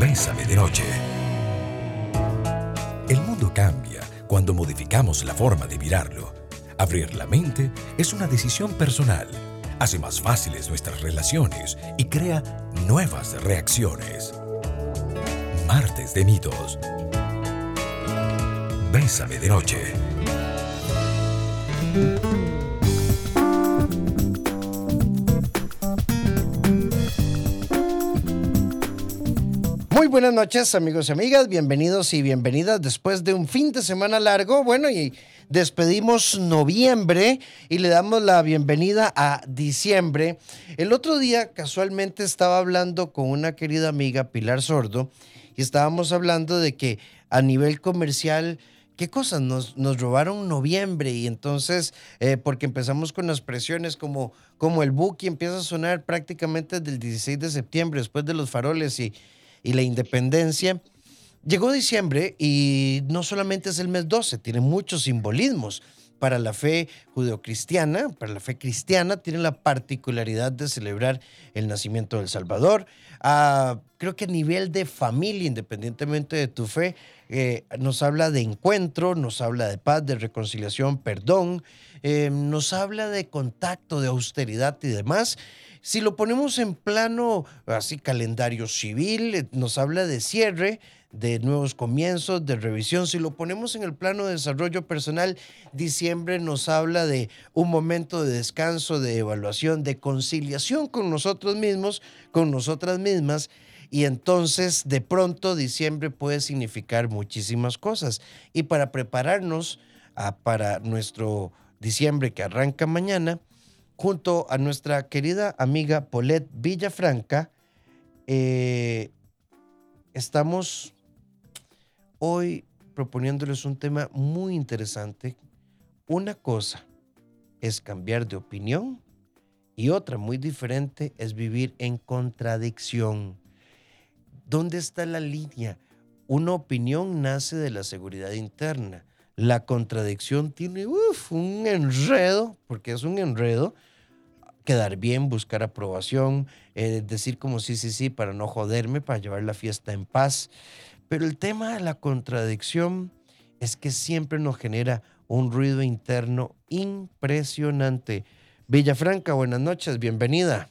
Bésame de noche. El mundo cambia cuando modificamos la forma de mirarlo. Abrir la mente es una decisión personal. Hace más fáciles nuestras relaciones y crea nuevas reacciones. Martes de mitos. Bésame de noche. Muy buenas noches amigos y amigas, bienvenidos y bienvenidas después de un fin de semana largo. Bueno, y despedimos noviembre y le damos la bienvenida a diciembre. El otro día casualmente estaba hablando con una querida amiga, Pilar Sordo, y estábamos hablando de que a nivel comercial ¿qué cosas? Nos, nos robaron noviembre y entonces, eh, porque empezamos con las presiones como, como el Buki empieza a sonar prácticamente desde el 16 de septiembre, después de los faroles y, y la independencia. Llegó diciembre y no solamente es el mes 12, tiene muchos simbolismos. Para la fe judeocristiana, para la fe cristiana, tiene la particularidad de celebrar el nacimiento del Salvador. Ah, creo que a nivel de familia, independientemente de tu fe, eh, nos habla de encuentro, nos habla de paz, de reconciliación, perdón, eh, nos habla de contacto, de austeridad y demás. Si lo ponemos en plano así calendario civil, eh, nos habla de cierre, de nuevos comienzos, de revisión. Si lo ponemos en el plano de desarrollo personal, diciembre nos habla de un momento de descanso, de evaluación, de conciliación con nosotros mismos, con nosotras mismas. Y entonces, de pronto, diciembre puede significar muchísimas cosas. Y para prepararnos a, para nuestro diciembre que arranca mañana, junto a nuestra querida amiga Paulette Villafranca, eh, estamos hoy proponiéndoles un tema muy interesante. Una cosa es cambiar de opinión y otra muy diferente es vivir en contradicción. ¿Dónde está la línea? Una opinión nace de la seguridad interna. La contradicción tiene un enredo, porque es un enredo, quedar bien, buscar aprobación, eh, decir como sí, sí, sí, para no joderme, para llevar la fiesta en paz. Pero el tema de la contradicción es que siempre nos genera un ruido interno impresionante. Villafranca, buenas noches, bienvenida.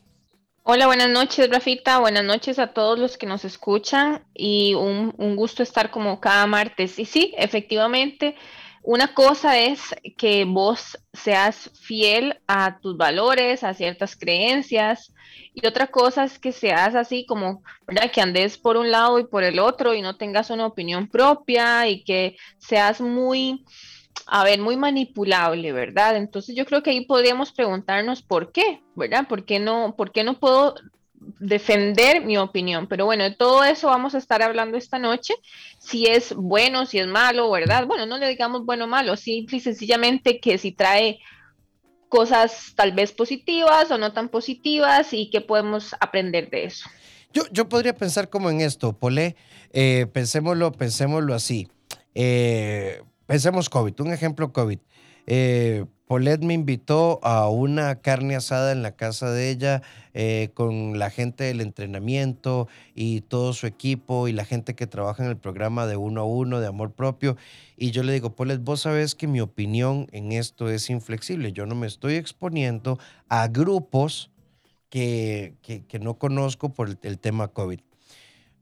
Hola, buenas noches, Rafita. Buenas noches a todos los que nos escuchan y un, un, gusto estar como cada martes. Y sí, efectivamente, una cosa es que vos seas fiel a tus valores, a ciertas creencias, y otra cosa es que seas así como, ¿verdad? Que andes por un lado y por el otro y no tengas una opinión propia y que seas muy, a ver, muy manipulable, ¿verdad? Entonces yo creo que ahí podríamos preguntarnos por qué, ¿verdad? ¿Por qué no, por qué no puedo defender mi opinión. Pero bueno, de todo eso vamos a estar hablando esta noche. Si es bueno, si es malo, ¿verdad? Bueno, no le digamos bueno o malo, simple y sencillamente que si trae cosas tal vez positivas o no tan positivas y que podemos aprender de eso. Yo, yo podría pensar como en esto, Polé, eh, pensémoslo, pensémoslo así. Eh, pensemos COVID, un ejemplo COVID. Eh, Paulette me invitó a una carne asada en la casa de ella eh, con la gente del entrenamiento y todo su equipo y la gente que trabaja en el programa de uno a uno de amor propio. Y yo le digo, Paulette, vos sabés que mi opinión en esto es inflexible. Yo no me estoy exponiendo a grupos que, que, que no conozco por el, el tema COVID.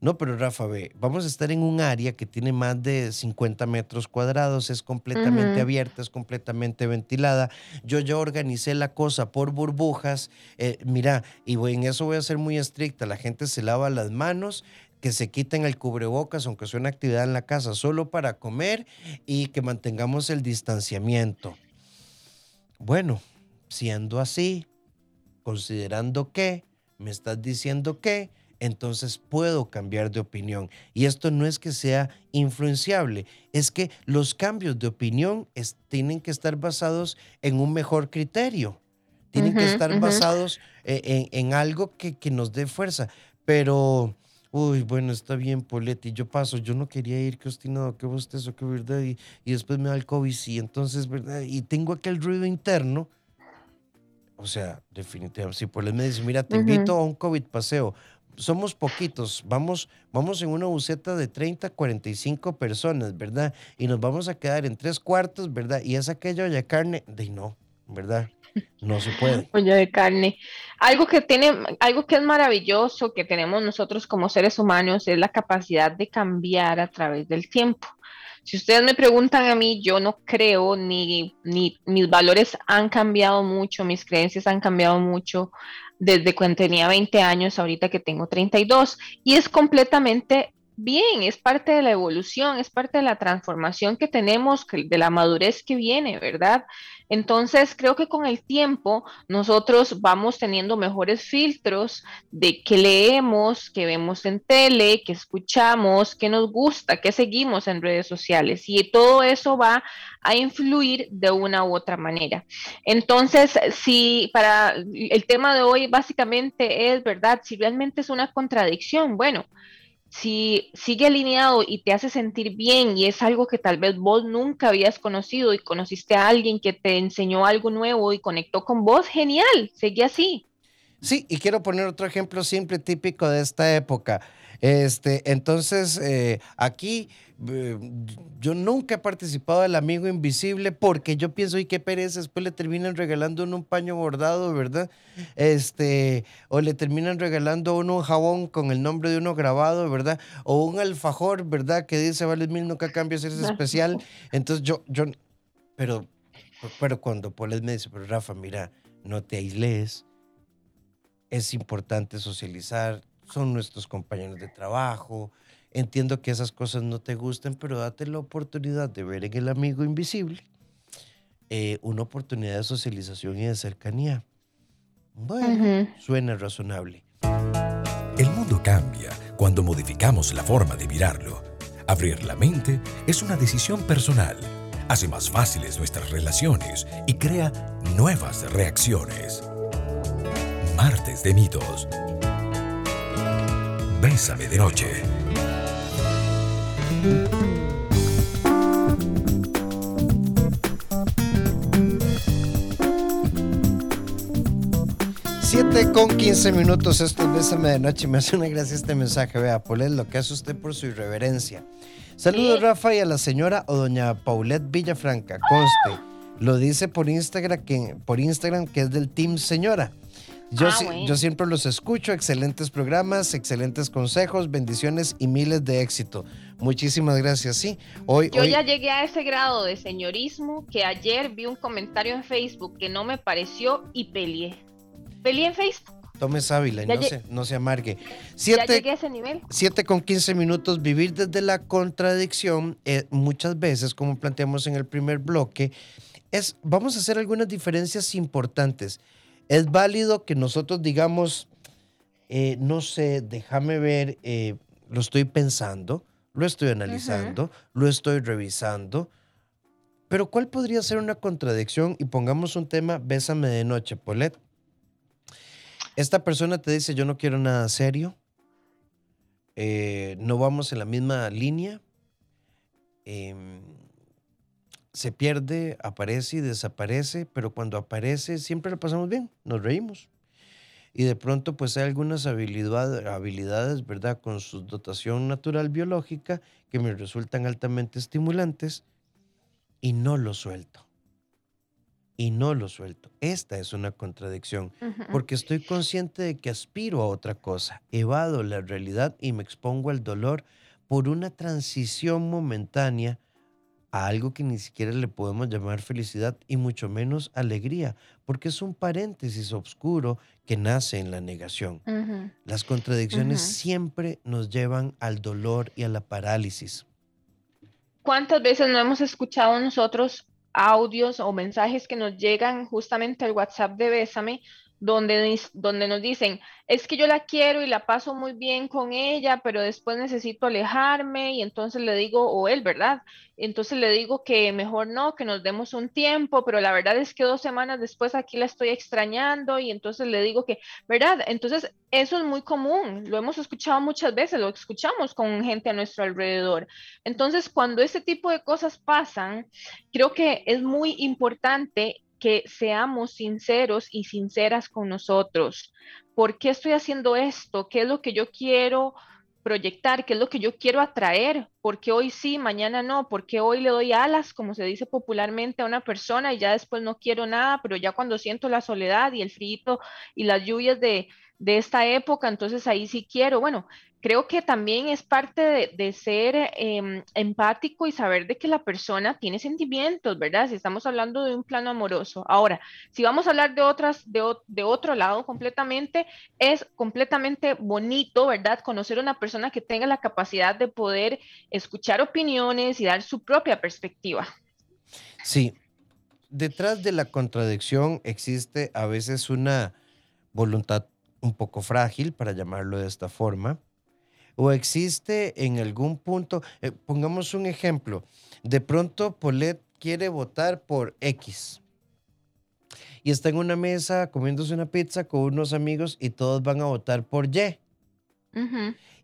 No, pero Rafa, ve, vamos a estar en un área que tiene más de 50 metros cuadrados, es completamente uh -huh. abierta, es completamente ventilada. Yo ya organicé la cosa por burbujas. Eh, mira, y en eso voy a ser muy estricta. La gente se lava las manos, que se quiten el cubrebocas, aunque sea una actividad en la casa, solo para comer y que mantengamos el distanciamiento. Bueno, siendo así, considerando que, me estás diciendo que, entonces puedo cambiar de opinión. Y esto no es que sea influenciable, es que los cambios de opinión es, tienen que estar basados en un mejor criterio, tienen uh -huh, que estar uh -huh. basados en, en, en algo que, que, nos dé fuerza. Pero, uy, bueno, está bien, Poletti, yo paso, yo no quería ir, que obstinado, que bostezo, que verdad, y, y después me da el COVID, sí, entonces, ¿verdad? Y tengo aquel ruido interno. O sea, definitivamente, si Polet me dice, mira, te uh -huh. invito a un COVID paseo, somos poquitos, vamos, vamos en una buceta de 30, 45 personas, ¿verdad? Y nos vamos a quedar en tres cuartos, ¿verdad? Y es aquella olla de carne, de no, ¿verdad? No se puede. Olla de carne. Algo que tiene, algo que es maravilloso que tenemos nosotros como seres humanos es la capacidad de cambiar a través del tiempo. Si ustedes me preguntan a mí, yo no creo ni, ni mis valores han cambiado mucho, mis creencias han cambiado mucho desde cuando tenía 20 años, ahorita que tengo 32, y es completamente bien, es parte de la evolución, es parte de la transformación que tenemos, de la madurez que viene, ¿verdad? Entonces, creo que con el tiempo nosotros vamos teniendo mejores filtros de qué leemos, qué vemos en tele, qué escuchamos, qué nos gusta, qué seguimos en redes sociales. Y todo eso va a influir de una u otra manera. Entonces, si para el tema de hoy básicamente es, ¿verdad? Si realmente es una contradicción, bueno, si sigue alineado y te hace sentir bien y es algo que tal vez vos nunca habías conocido y conociste a alguien que te enseñó algo nuevo y conectó con vos, genial, sigue así. Sí, y quiero poner otro ejemplo simple, típico de esta época. Este, entonces, eh, aquí eh, yo nunca he participado del amigo invisible porque yo pienso, y qué pereza, después le terminan regalando un paño bordado, ¿verdad? Este, o le terminan regalando uno un jabón con el nombre de uno grabado, ¿verdad? O un alfajor, ¿verdad? Que dice, vale, mil nunca cambias, eres especial. Entonces yo, yo, pero, pero cuando Paul me dice, pero Rafa, mira, no te aisles, es importante socializar, son nuestros compañeros de trabajo. Entiendo que esas cosas no te gusten, pero date la oportunidad de ver en el amigo invisible eh, una oportunidad de socialización y de cercanía. Bueno, suena razonable. El mundo cambia cuando modificamos la forma de mirarlo. Abrir la mente es una decisión personal. Hace más fáciles nuestras relaciones y crea nuevas reacciones. Martes de mitos Bésame de noche. Siete con 15 minutos, esto es Bésame de Noche. Me hace una gracia este mensaje. Vea, Paulette, lo que hace usted por su irreverencia. Saludos, Rafa, y a la señora o doña Paulette Villafranca. Conste, lo dice por Instagram que, por Instagram que es del Team Señora. Yo, ah, yo siempre los escucho, excelentes programas, excelentes consejos, bendiciones y miles de éxito. Muchísimas gracias, sí. Hoy, yo ya llegué a ese grado de señorismo que ayer vi un comentario en Facebook que no me pareció y peleé. Peleé en Facebook. Tome sábila y no se, no se amargue. Siete, ya llegué a ese nivel. Siete con 15 minutos, vivir desde la contradicción, eh, muchas veces, como planteamos en el primer bloque, es, vamos a hacer algunas diferencias importantes. Es válido que nosotros digamos, eh, no sé, déjame ver, eh, lo estoy pensando, lo estoy analizando, lo estoy revisando. Pero ¿cuál podría ser una contradicción? Y pongamos un tema, bésame de noche, Polet. Esta persona te dice, yo no quiero nada serio, eh, no vamos en la misma línea, em, se pierde, aparece y desaparece, pero cuando aparece siempre lo pasamos bien, nos reímos. Y de pronto pues hay algunas habilidades, ¿verdad? Con su dotación natural biológica que me resultan altamente estimulantes y no lo suelto. Y no lo suelto. Esta es una contradicción, porque estoy consciente de que aspiro a otra cosa, evado la realidad y me expongo al dolor por una transición momentánea a algo que ni siquiera le podemos llamar felicidad y mucho menos alegría, porque es un paréntesis oscuro que nace en la negación. Las contradicciones siempre nos llevan al dolor y a la parálisis. ¿Cuántas veces no hemos escuchado nosotros audios o mensajes que nos llegan justamente al WhatsApp de Bésame, donde, donde nos dicen, es que yo la quiero y la paso muy bien con ella, pero después necesito alejarme y entonces le digo, o él, ¿verdad? Entonces le digo que mejor no, que nos demos un tiempo, pero la verdad es que dos semanas después aquí la estoy extrañando y entonces le digo que, ¿verdad? Entonces eso es muy común, lo hemos escuchado muchas veces, lo escuchamos con gente a nuestro alrededor. Entonces cuando ese tipo de cosas pasan, creo que es muy importante que seamos sinceros y sinceras con nosotros, ¿por qué estoy haciendo esto? ¿Qué es lo que yo quiero proyectar? ¿Qué es lo que yo quiero atraer? ¿Por qué hoy sí, mañana no? ¿Por qué hoy le doy alas, como se dice popularmente, a una persona y ya después no quiero nada, pero ya cuando siento la soledad y el frío y las lluvias de, de esta época, entonces ahí sí quiero. Bueno, creo que también es parte de, ser em, empático y saber de que la persona tiene sentimientos, ¿verdad? Si estamos hablando de un plano amoroso. Ahora, si vamos a hablar de otras, de, de otro lado completamente, es completamente bonito, ¿verdad? Conocer a una persona que tenga la capacidad de poder escuchar opiniones y dar su propia perspectiva. Sí, detrás de la contradicción existe a veces una voluntad un poco frágil, para llamarlo de esta forma, o existe en algún punto, eh, pongamos un ejemplo, de pronto Polet quiere votar por X y está en una mesa comiéndose una pizza con unos amigos y todos van a votar por Y.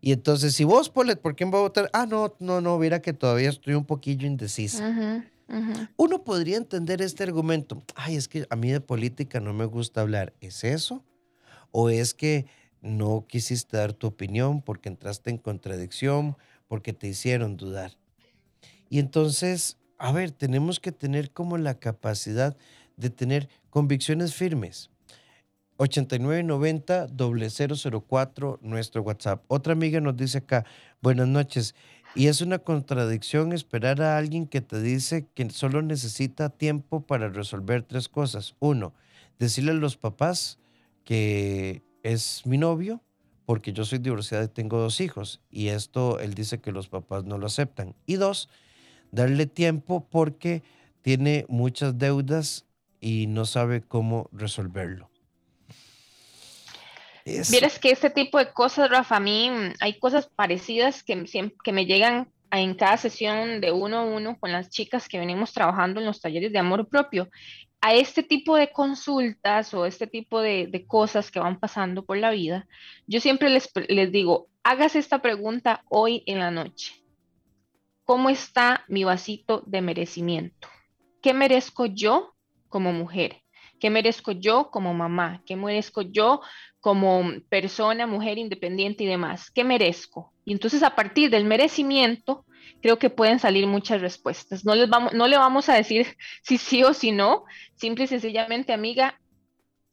Y entonces, si vos, Polet, ¿por quién va a votar? Ah, no, no, no, mira que todavía estoy un poquillo indecisa. Uno podría entender este argumento. Ay, es que a mí de política no me gusta hablar. ¿Es eso? ¿O es que no quisiste dar tu opinión porque entraste en contradicción, porque te hicieron dudar? Y entonces, a ver, tenemos que tener como la capacidad de tener convicciones firmes. 8990 004 nuestro WhatsApp. Otra amiga nos dice acá, buenas noches. Y es una contradicción esperar a alguien que te dice que solo necesita tiempo para resolver tres cosas. Uno, decirle a los papás que es mi novio porque yo soy divorciada y tengo dos hijos. Y esto él dice que los papás no lo aceptan. Y dos, darle tiempo porque tiene muchas deudas y no sabe cómo resolverlo. Vieras que este tipo de cosas, Rafa, a mí mm, hay cosas parecidas que, que me llegan en cada sesión de uno a uno con las chicas que venimos trabajando en los talleres de amor propio a este tipo de consultas o este tipo de, cosas que van pasando por la vida, yo siempre les, les digo, hágase esta pregunta hoy en la noche. ¿Cómo está mi vasito de merecimiento? ¿Qué merezco yo como mujer? ¿Qué merezco yo como mamá? ¿Qué merezco yo como persona, mujer independiente y demás? ¿Qué merezco? Y entonces a partir del merecimiento, creo que pueden salir muchas respuestas. No, les vamos, no le vamos a decir si sí o si no, simple y sencillamente, amiga,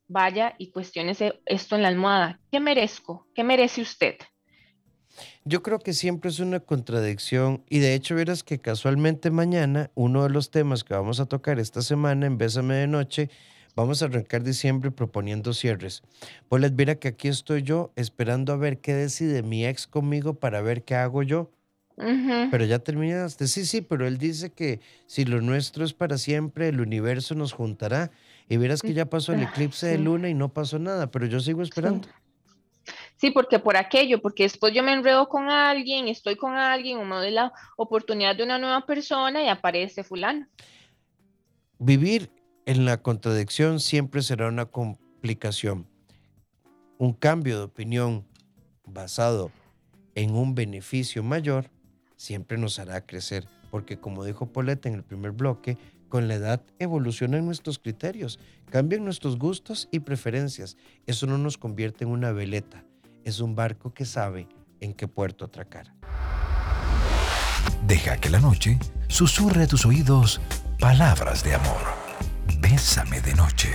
vaya y cuestiónese esto en la almohada. ¿Qué merezco? ¿Qué merece usted? Yo creo que siempre es una contradicción y de hecho verás que casualmente mañana uno de los temas que vamos a tocar esta semana en Bésame de Noche, vamos a arrancar diciembre proponiendo cierres. Pues les mira que aquí estoy yo esperando a ver qué decide mi ex conmigo para ver qué hago yo. Pero ya terminaste. Sí, sí, pero él dice que si lo nuestro es para siempre, el universo nos juntará. Y verás que ya pasó el eclipse de luna y no pasó nada, pero yo sigo esperando. Sí. porque por aquello, porque después yo me enredo con alguien, estoy con alguien, uno de la oportunidad de una nueva persona y aparece fulano. Vivir en la contradicción siempre será una complicación. Un cambio de opinión basado en un beneficio mayor siempre nos hará crecer, porque como dijo Paulette en el primer bloque, con la edad evolucionan nuestros criterios, cambian nuestros gustos y preferencias. Eso no nos convierte en una veleta, es un barco que sabe en qué puerto atracar. Deja que la noche susurre a tus oídos palabras de amor. Bésame de noche.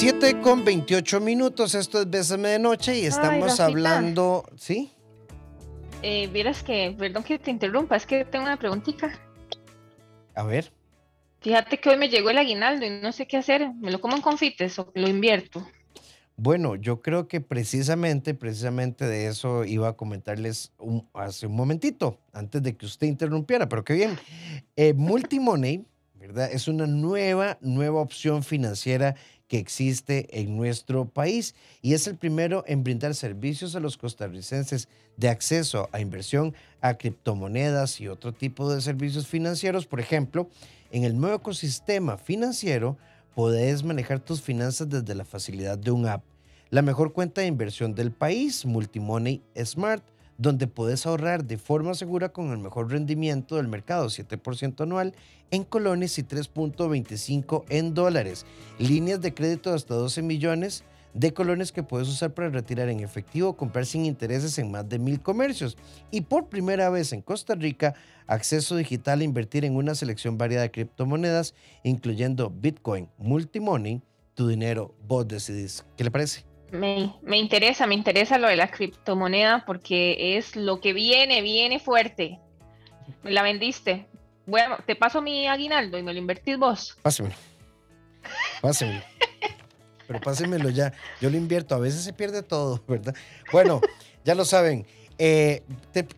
7 con 28 minutos, esto es Bésame de Noche y estamos hablando, ¿sí? Eh, vieras que, perdón que te interrumpa, es que tengo una preguntita. A ver. Fíjate que hoy me llegó el aguinaldo y no sé qué hacer, ¿me lo como en confites o lo invierto? Bueno, yo creo que precisamente, precisamente de eso iba a comentarles hace un momentito, antes de que usted interrumpiera, pero qué bien. Eh, Multimoney, ¿verdad? Es una nueva, nueva opción financiera que existe en nuestro país y es el primero en brindar servicios a los costarricenses de acceso a inversión a criptomonedas y otro tipo de servicios financieros. Por ejemplo, en el nuevo ecosistema financiero podés manejar tus finanzas desde la facilidad de un app. La mejor cuenta de inversión del país, Multimoney Smart, donde puedes ahorrar de forma segura con el mejor rendimiento del mercado, 7% anual en colones y 3.25 en dólares. Líneas de crédito hasta 12 millones de colones que puedes usar para retirar en efectivo o comprar sin intereses en más de mil comercios. Y por primera vez en Costa Rica, acceso digital a invertir en una selección variada de criptomonedas, incluyendo Bitcoin, Multimoney, tu dinero, vos decidís. ¿Qué le parece? Me, me, interesa, me interesa lo de la criptomoneda porque es lo que viene, viene fuerte. Me la vendiste. Bueno, te paso mi aguinaldo y me lo invertís vos. Pásemelo. Pásemelo pero pásenmelo ya. Yo lo invierto. A veces se pierde todo, ¿verdad? Bueno, ya lo saben. Eh,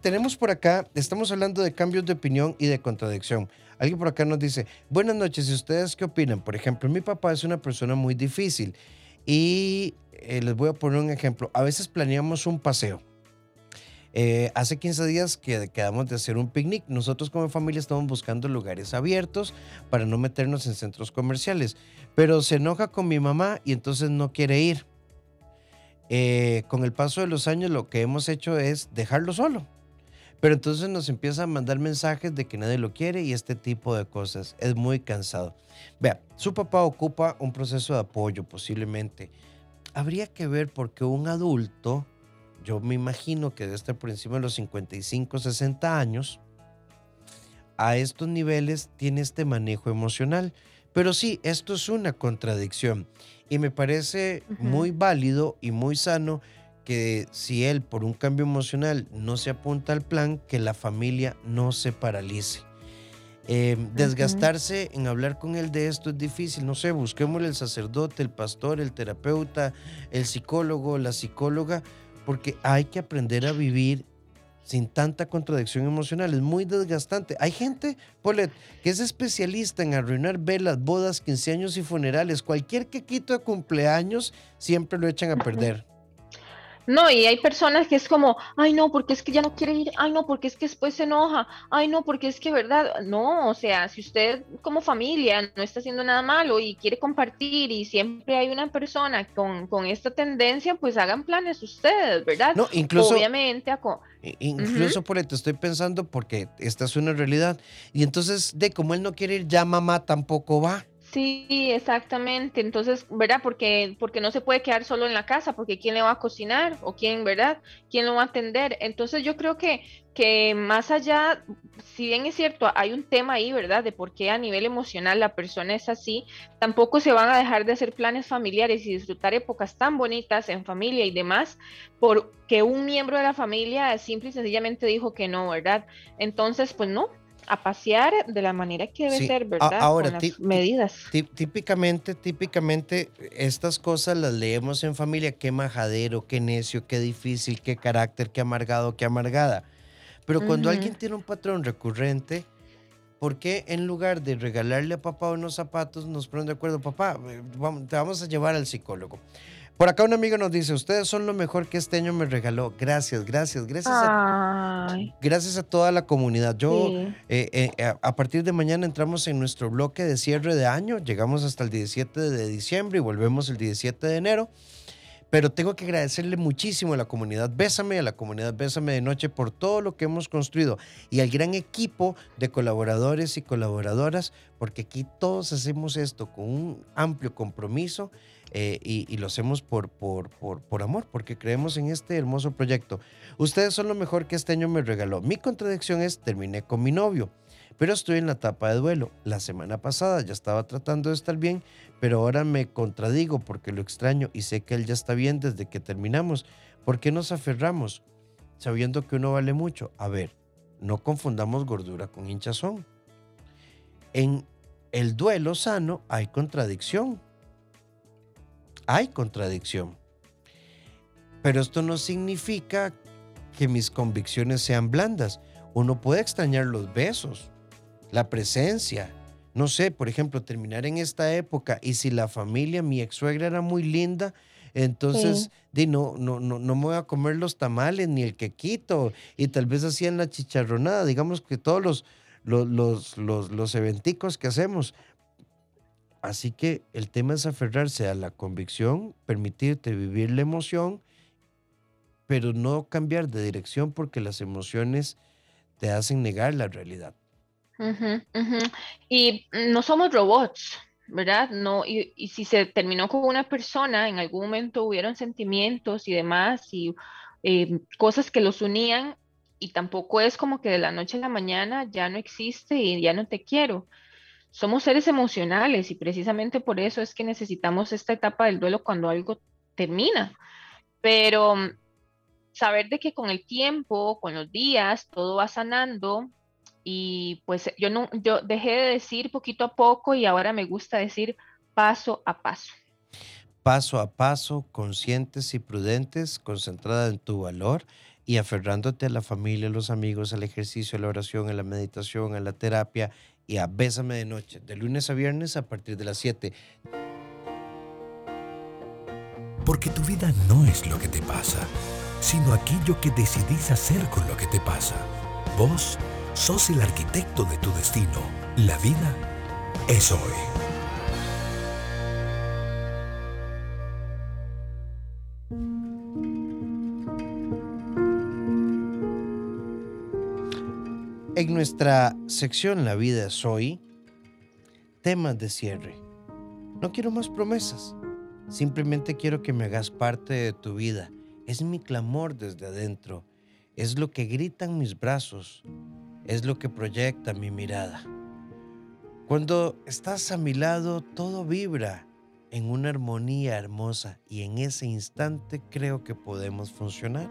tenemos por acá, estamos hablando de cambios de opinión y de contradicción. Alguien por acá nos dice, buenas noches, ¿y ustedes qué opinan? Por ejemplo, mi papá es una persona muy difícil y eh, les voy a poner un ejemplo. A veces planeamos un paseo eh, hace 15 días que quedamos de hacer un picnic. Nosotros como familia estamos buscando lugares abiertos para no meternos en centros comerciales. Pero se enoja con mi mamá y entonces no quiere ir. Eh, con el paso de los años lo que hemos hecho es dejarlo solo. Pero entonces nos empieza a mandar mensajes de que nadie lo quiere y este tipo de cosas. Es muy cansado. Vea, su papá ocupa un proceso de apoyo posiblemente. Habría que ver por qué un adulto yo me imagino que debe estar por encima de los 55, 60 años, a estos niveles tiene este manejo emocional. Pero sí, esto es una contradicción y me parece muy válido y muy sano que si él por un cambio emocional no se apunta al plan, que la familia no se paralice. Em, desgastarse en hablar con él de esto es difícil, no sé, busquémosle el sacerdote, el pastor, el terapeuta, el psicólogo, la psicóloga, porque hay que aprender a vivir sin tanta contradicción emocional. Es muy desgastante. Hay gente, Polet, que es especialista en arruinar velas, bodas, 15 años y funerales. Cualquier quequito de cumpleaños siempre lo echan a perder. No, y hay personas que es como, ay no, porque es que ya no quiere ir, ay no, porque es que después se enoja, ay no, porque es que verdad, no, o sea, si usted como familia no está haciendo nada malo y quiere compartir y siempre hay una persona con, con esta tendencia, pues hagan planes ustedes, ¿verdad? No, incluso... Obviamente, incluso por te estoy pensando porque esta es una realidad y entonces de como él no quiere ir, ya mamá tampoco va. Sí, exactamente. Entonces, ¿verdad? Porque, porque no se puede quedar solo en la casa, porque ¿quién le va a cocinar? ¿O quién, verdad? ¿Quién lo va a atender? Entonces yo creo que, que más allá, si bien es cierto, hay un tema ahí, ¿verdad? De por qué a nivel emocional la persona es así, tampoco se van a dejar de hacer planes familiares y disfrutar épocas tan bonitas en familia y demás, porque un miembro de la familia simple y sencillamente dijo que no, ¿verdad? Entonces, pues no, a pasear de la manera que debe ser, ¿verdad? Ahora, Con las medidas. Típicamente, típicamente, estas cosas las leemos en familia. Qué majadero, qué necio, qué difícil, qué carácter, qué amargado, qué amargada. Pero cuando alguien tiene un patrón recurrente, ¿por qué en lugar de regalarle a papá unos zapatos, nos ponen de acuerdo, papá, eh, te vamos a llevar al psicólogo? Por acá un amigo nos dice, ustedes son lo mejor que este año me regaló. Gracias, gracias, gracias. A, gracias a toda la comunidad. Yo, eh, eh, a partir de mañana entramos en nuestro bloque de cierre de año. Llegamos hasta el 17 de diciembre y volvemos el 17 de enero. Pero tengo que agradecerle muchísimo a la comunidad Bésame, a la comunidad Bésame de Noche por todo lo que hemos construido y al gran equipo de colaboradores y colaboradoras, porque aquí todos hacemos esto con un amplio compromiso eh, y, lo hacemos por, por, por, por, amor, porque creemos en este hermoso proyecto. Ustedes son lo mejor que este año me regaló. Mi contradicción es, terminé con mi novio, pero estoy en la etapa de duelo. La semana pasada ya estaba tratando de estar bien, pero ahora me contradigo porque lo extraño y sé que él ya está bien desde que terminamos. ¿Por qué nos aferramos sabiendo que uno vale mucho? A ver, no confundamos gordura con hinchazón. En el duelo sano hay contradicción hay contradicción. Pero esto no significa que mis convicciones sean blandas. Uno puede extrañar los besos, la presencia. No sé, por ejemplo, terminar en esta época y si la familia, mi ex suegra era muy linda, entonces no, no, no, no me voy a comer los tamales ni el quequito y tal vez hacían la chicharronada, digamos que todos los, los, los, los, los eventicos que hacemos, Así que el tema es aferrarse a la convicción, permitirte vivir la emoción, pero no cambiar de dirección porque las emociones te hacen negar la realidad. Y no somos robots, ¿verdad? No, y, y, si se terminó con una persona, en algún momento hubieron sentimientos y demás, y eh, cosas que los unían, y tampoco es como que de la noche a la mañana ya no existe y ya no te quiero. Somos seres emocionales y precisamente por eso es que necesitamos esta etapa del duelo cuando algo termina. Pero mm, saber de que con el tiempo, con los días, todo va sanando y pues yo no yo dejé de decir poquito a poco y ahora me gusta decir paso a paso. Paso a paso, conscientes y prudentes, concentrada en tu valor y aferrándote a la familia, a los amigos, al ejercicio, a la oración, a la meditación, a la terapia y a Bésame de Noche, de lunes a viernes a partir de las 7. Porque tu vida no es lo que te pasa, sino aquello que decidís hacer con lo que te pasa. Vos sos el arquitecto de tu destino. La vida es hoy. En nuestra sección La vida es hoy, temas de cierre. No quiero más promesas. Simplemente quiero que me hagas parte de tu vida. Es mi clamor desde adentro. Es lo que gritan mis brazos. Es lo que proyecta mi mirada. Cuando estás a mi lado, todo vibra en una armonía hermosa y en ese instante creo que podemos funcionar.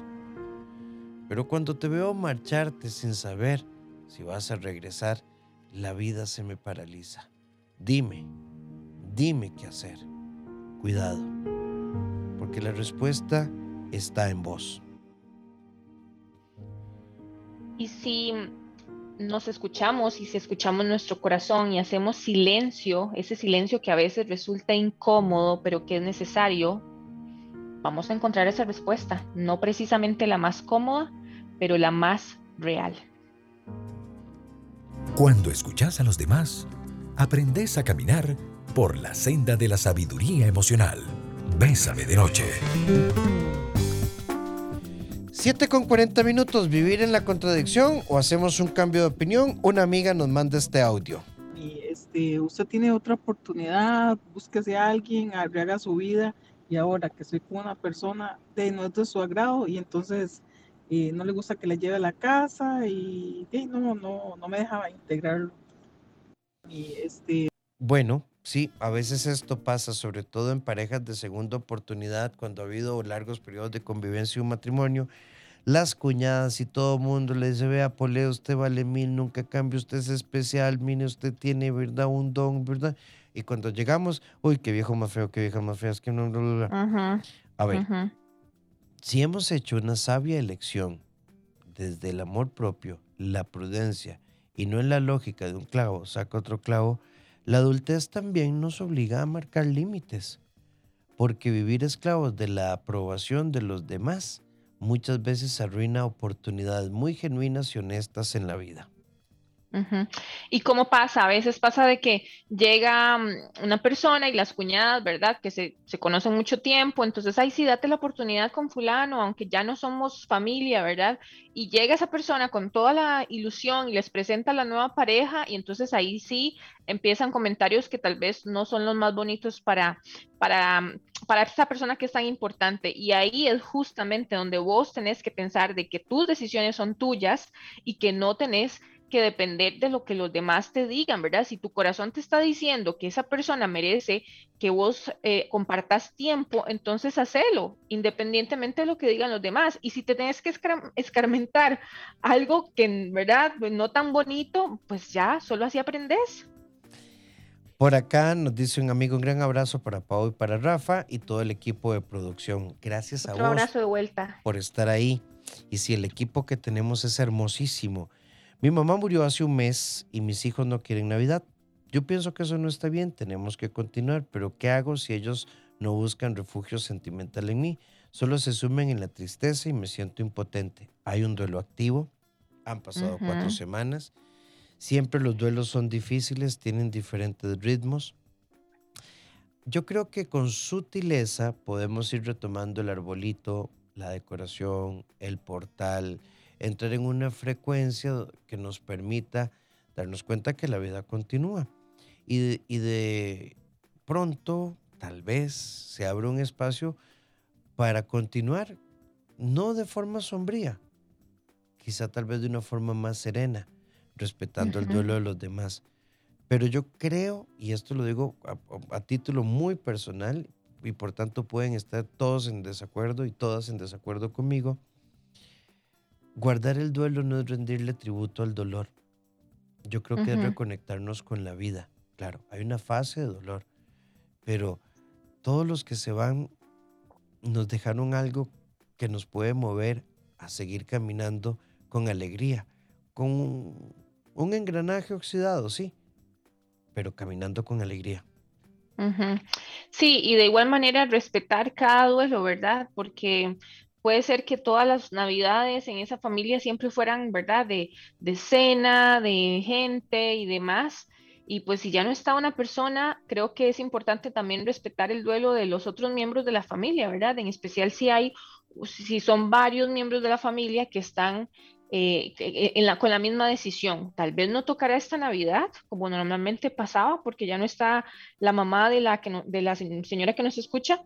Pero cuando te veo marcharte sin saber si vas a regresar, la vida se me paraliza. Dime, dime qué hacer cuidado, porque la respuesta está en vos. Y si nos escuchamos y si escuchamos nuestro corazón y hacemos silencio, ese silencio que a veces resulta incómodo, pero que es necesario, vamos a encontrar esa respuesta, no precisamente la más cómoda, pero la más real. Cuando escuchas a los demás, aprendes a caminar por la senda de la sabiduría emocional. Bésame de noche. 7 con 40 minutos, vivir en la contradicción o hacemos un cambio de opinión. Una amiga nos manda este audio. Y este, usted tiene otra oportunidad, búsquese a alguien, haga su vida y ahora que soy con una persona de no es de su agrado y entonces eh, no le gusta que le lleve a la casa y, no, no, no me dejaba integrarlo. Y este... Bueno, Sí, a veces esto pasa, sobre todo en parejas de segunda oportunidad, cuando ha habido largos periodos de convivencia y un matrimonio. Las cuñadas y todo el mundo le dice, vea, Pole, usted vale mil, nunca cambia, usted es especial, mire, usted tiene, ¿verdad? Un don, ¿verdad? Y cuando llegamos, uy, qué viejo más feo, qué vieja más fea, es que no, A ver, si hemos hecho una sabia elección desde el amor propio, la prudencia, y no en la lógica de un clavo, saca otro clavo, la adultez también nos obliga a marcar límites, porque vivir esclavos de la aprobación de los demás muchas veces arruina oportunidades muy genuinas y honestas en la vida. ¿Y cómo pasa? A veces pasa de que llega mm, una persona y las cuñadas, ¿verdad? Que se, se, conocen mucho tiempo, entonces, ay, sí, date la oportunidad con fulano, aunque ya no somos familia, ¿verdad? Y llega esa persona con toda la ilusión y les presenta la nueva pareja y entonces ahí sí empiezan comentarios que tal vez no son los más bonitos para, para, mm, para esa persona que es tan importante. Y ahí es justamente donde vos tenés que pensar de que tus decisiones son tuyas y que no tenés que depender de lo que los demás te digan, ¿verdad? Si tu corazón te está diciendo que esa persona merece que vos eh, compartas tiempo, entonces hacelo, independientemente de lo que digan los demás. Y si te tienes que escarmentar algo que en verdad pues, no tan bonito, pues ya, solo así aprendes. Por acá nos dice un amigo, un gran abrazo para Pau y para Rafa y todo el equipo de producción. Gracias a vos. Un abrazo de vuelta. Por estar ahí. Y si el equipo que tenemos es hermosísimo mi mamá murió hace un mes y mis hijos no quieren Navidad. Yo pienso que eso no está bien, tenemos que continuar, pero ¿qué hago si ellos no buscan refugio sentimental en mí? Solo se sumen en la tristeza y me siento impotente. Hay un duelo activo, han pasado cuatro semanas, siempre los duelos son difíciles, tienen diferentes ritmos. Yo creo que con sutileza podemos ir retomando el arbolito la decoración, el portal, entrar en una frecuencia que nos permita darnos cuenta que la vida continúa. Y de, y de pronto, tal vez, se abre un espacio para continuar, no de forma sombría, quizá tal vez de una forma más serena, respetando el duelo de los demás. Pero yo creo, y esto lo digo a, a, título muy personal, y por tanto pueden estar todos en desacuerdo y todas en desacuerdo conmigo, guardar el duelo no es rendirle tributo al dolor. Yo creo que es reconectarnos con la vida. Claro, hay una fase de dolor, pero todos los que se van nos dejaron algo que nos puede mover a seguir caminando con alegría, con un, engranaje oxidado, sí, pero caminando con alegría. Sí, y de igual manera respetar cada duelo, ¿verdad? Porque puede ser que todas las navidades en esa familia siempre fueran, ¿verdad? De, de cena, de gente y demás. Y pues si ya no está una persona, creo que es importante también respetar el duelo de los otros miembros de la familia, ¿verdad? En especial si hay, si son varios miembros de la familia que están eh, en la, con la misma decisión. Tal vez no tocará esta Navidad, como normalmente pasaba, porque ya no está la mamá de la, que de la señora que nos escucha,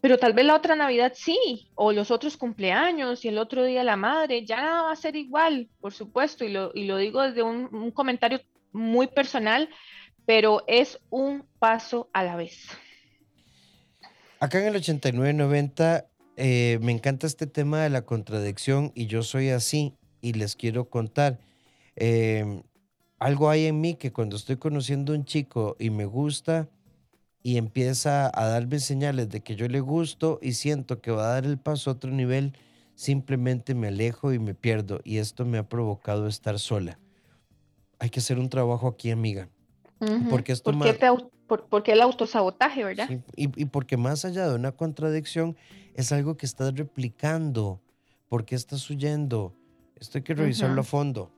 pero tal vez la otra Navidad sí, o los otros cumpleaños y el otro día la madre, ya va a ser igual, por supuesto, y lo, y lo digo desde un, un comentario muy personal, pero es un paso a la vez. Acá en el 8990 eh, me encanta este tema de la contradicción y yo soy así y les quiero contar. Em, algo hay en mí que cuando estoy conociendo a un chico y me gusta y empieza a darme señales de que yo le gusto y siento que va a dar el paso a otro nivel, simplemente me alejo y me pierdo y esto me ha provocado estar sola. Hay que hacer un trabajo aquí, amiga. Porque esto ¿Por, qué por, el autosabotaje, verdad? y, y, porque más allá de una contradicción, es algo que estás replicando. ¿Por qué estás huyendo? Esto hay que revisarlo a fondo.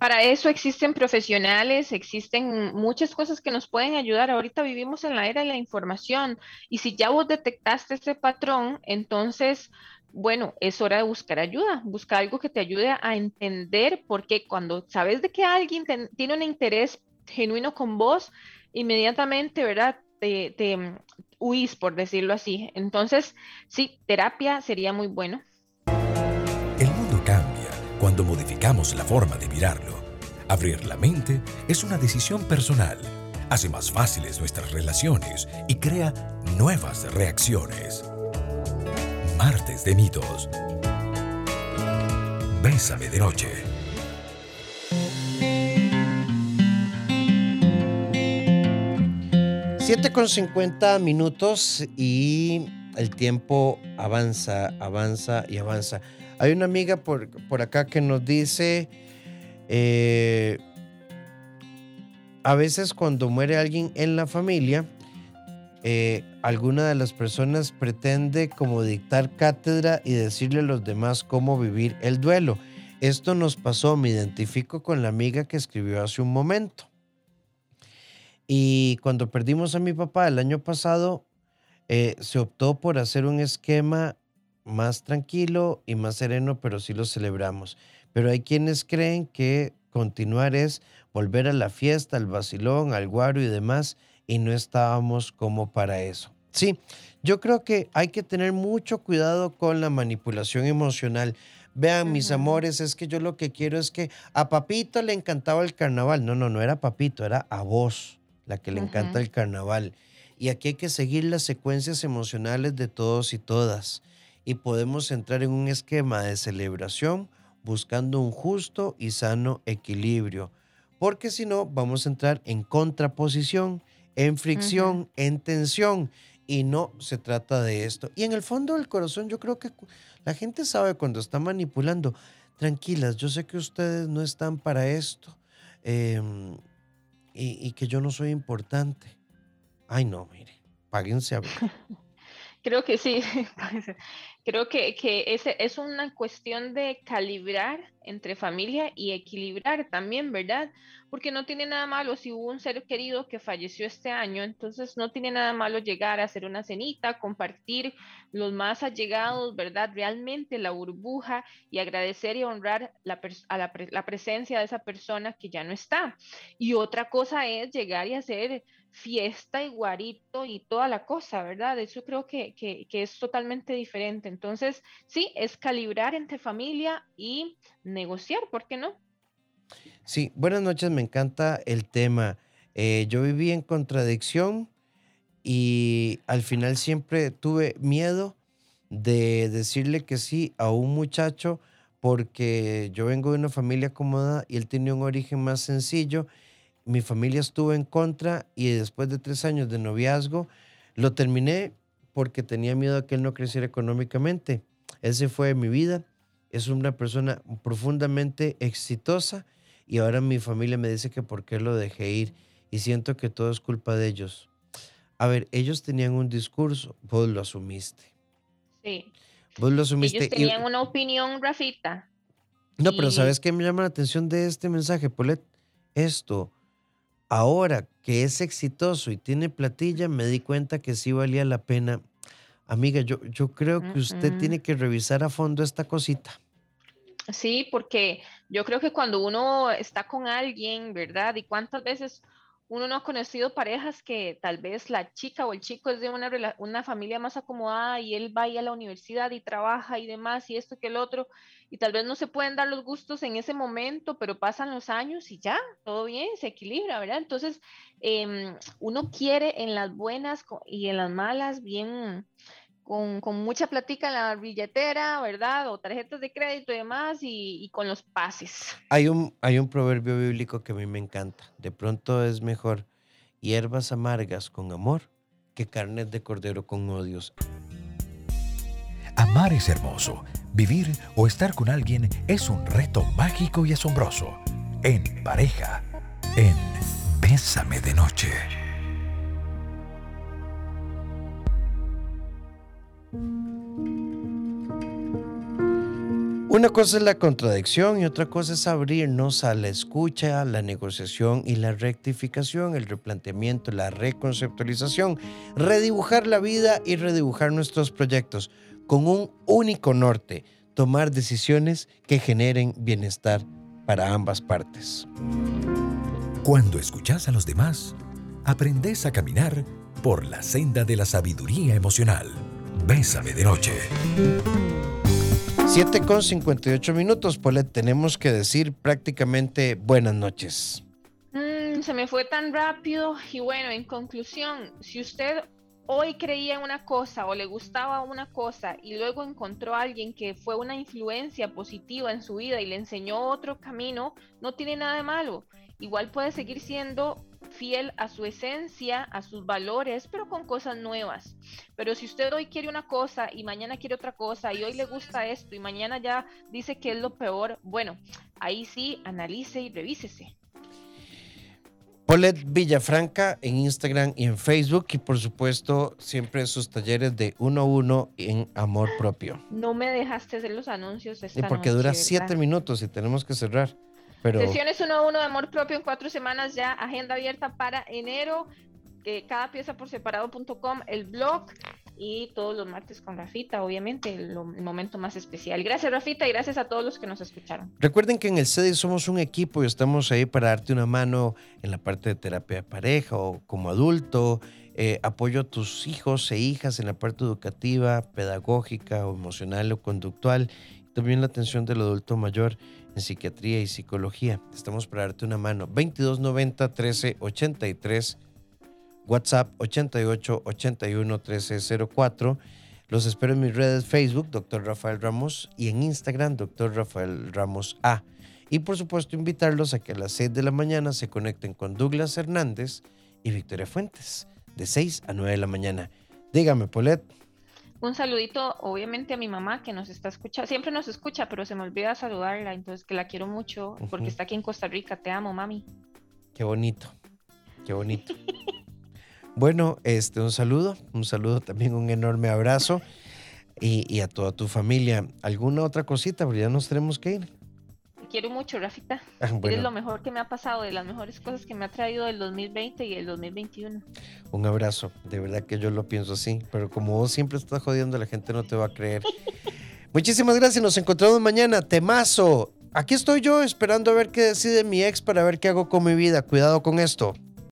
Para eso existen profesionales, existen muchas cosas que nos pueden ayudar. Ahorita vivimos en la era de la información y si ya vos detectaste ese patrón, entonces, bueno, es hora de buscar ayuda, buscar algo que te ayude a entender por qué cuando sabes de que alguien tiene un interés genuino con vos, inmediatamente, ¿verdad? Te, te huís, por decirlo así. Entonces, sí, terapia sería muy bueno cuando modificamos la forma de mirarlo. Abrir la mente es una decisión personal, hace más fáciles nuestras relaciones y crea nuevas reacciones. Martes de mitos. Bésame de noche. 7 con 50 minutos y el tiempo avanza, avanza y avanza. Hay una amiga por, por acá que nos dice, eh, a veces cuando muere alguien en la familia, eh, alguna de las personas pretende como dictar cátedra y decirle a los demás cómo vivir el duelo. Esto nos pasó, me identifico con la amiga que escribió hace un momento. Y cuando perdimos a mi papá el año pasado, eh, se optó por hacer un esquema más tranquilo y más sereno, pero sí lo celebramos. Pero hay quienes creen que continuar es volver a la fiesta, al vacilón, al guaro y demás, y no estábamos como para eso. Sí, yo creo que hay que tener mucho cuidado con la manipulación emocional. Vean, mis amores, es que yo lo que quiero es que a Papito le encantaba el carnaval. No, no, no era Papito, era a vos la que le encanta el carnaval. Y aquí hay que seguir las secuencias emocionales de todos y todas y podemos entrar en un esquema de celebración buscando un justo y sano equilibrio, porque si no vamos a entrar en contraposición, en fricción, en tensión, y no se trata de esto. Y en el fondo del corazón yo creo que la gente sabe cuando está manipulando, tranquilas, yo sé que ustedes no están para esto em, y, y, que yo no soy importante. Ay no, mire, páguense a ver. Creo que sí, Creo que, que ese es una cuestión de calibrar entre familia y equilibrar también, ¿verdad? Porque no tiene nada malo si hubo un ser querido que falleció este año, entonces no tiene nada malo llegar a hacer una cenita, compartir los más allegados, ¿verdad? Realmente la burbuja y agradecer y honrar la, a la presencia de esa persona que ya no está. Y otra cosa es llegar y hacer fiesta y guarito y toda la cosa, ¿verdad? Eso creo que, que, que, es totalmente diferente. Entonces, sí, es calibrar entre familia y negociar, ¿por qué no? Sí, buenas noches, me encanta el tema. Eh, yo viví en contradicción y al final siempre tuve miedo de decirle que sí a un muchacho porque yo vengo de una familia acomodada y él tenía un origen más sencillo. Mi familia estuvo en contra y después de tres años de noviazgo lo terminé porque tenía miedo a que él no creciera económicamente. Ese fue mi vida es una persona profundamente exitosa y ahora mi familia me dice que por qué lo dejé ir y siento que todo es culpa de ellos. A ver, ellos tenían un discurso, vos lo asumiste. Sí. Vos lo asumiste. Ellos tenían una opinión, Rafita. No, pero ¿sabes qué me llama la atención de este mensaje, Polet? Esto, ahora que es exitoso y tiene platilla, me di cuenta que sí valía la pena Amiga, yo, yo creo que usted tiene que revisar a fondo esta cosita. Sí, porque yo creo que cuando uno está con alguien, ¿verdad? Y cuántas veces uno no ha conocido parejas que tal vez la chica o el chico es de una, una familia más acomodada y él va a la universidad y trabaja y demás y esto que el otro, y tal vez no se pueden dar los gustos en ese momento, pero pasan los años y ya, todo bien, se equilibra, ¿verdad? Entonces, em, uno quiere en las buenas y en las malas bien con, mucha platica en la billetera, ¿verdad? O tarjetas de crédito y demás, y, con los pases. Hay un, hay un proverbio bíblico que a mí me encanta. De pronto es mejor hierbas amargas con amor que carnes de cordero con odios. Amar es hermoso. Vivir o estar con alguien es un reto mágico y asombroso. En pareja, en Bésame de Noche. Una cosa es la contradicción y otra cosa es abrirnos a la escucha, la negociación y la rectificación, el replanteamiento, la reconceptualización, redibujar la vida y redibujar nuestros proyectos con un único norte, tomar decisiones que generen bienestar para ambas partes. Cuando escuchas a los demás, aprendes a caminar por la senda de la sabiduría emocional. Bésame de noche. 7 con 58 minutos, Polet. Tenemos que decir prácticamente buenas noches. Mm, se me fue tan rápido y bueno, en conclusión, si usted hoy creía en una cosa o le gustaba una cosa y luego encontró a alguien que fue una influencia positiva en su vida y le enseñó otro camino, no tiene nada de malo. Igual puede seguir siendo fiel a su esencia, a sus valores, pero con cosas nuevas. Pero si usted hoy quiere una cosa y mañana quiere otra cosa y hoy le gusta esto y mañana ya dice que es lo peor, bueno, ahí sí analice y revísese. Paulette Villafranca en Instagram y en Facebook y por supuesto siempre sus talleres de uno a uno en amor propio. No me dejaste hacer los anuncios esta porque dura siete minutos y tenemos que cerrar. Sesiones 1 a 1 de amor propio en cuatro semanas ya, agenda abierta para enero, eh, cada pieza por separado.com, el blog y todos los martes con Rafita, obviamente, el, momento más especial. Gracias Rafita y gracias a todos los que nos escucharon. Recuerden que en el CEDI somos un equipo y estamos ahí para darte una mano en la parte de terapia de pareja o como adulto, eh, apoyo a tus hijos e hijas en la parte educativa, pedagógica o emocional o conductual, también la atención del adulto mayor en psiquiatría y psicología. Estamos para darte una mano. 2290 1383, WhatsApp 88 81 1304. Los espero en mis redes Facebook, Dr. Rafael Ramos, y en Instagram, Dr. Rafael Ramos A. Y por supuesto, invitarlos a que a las 6 de la mañana se conecten con Douglas Hernández y Victoria Fuentes, de 6 a 9 de la mañana. Dígame, Polet. Un saludito, obviamente, a mi mamá que nos está escuchando. Siempre nos escucha, pero se me olvida saludarla, entonces que la quiero mucho porque está aquí en Costa Rica. Te amo, mami. Qué bonito, qué bonito. bueno, este, un saludo, un saludo también, un enorme abrazo. y, a toda tu familia. ¿Alguna otra cosita? Porque ya nos tenemos que ir. Quiero mucho, Rafita. Ah, Eres lo mejor que me ha pasado, de las mejores cosas que me ha traído el 2020 y el 2021. Un abrazo, de verdad que yo lo pienso así, pero como vos siempre estás jodiendo, la gente no te va a creer. Muchísimas gracias, nos encontramos mañana. Temazo. Aquí estoy yo esperando a ver qué decide mi ex para ver qué hago con mi vida. Cuidado con esto.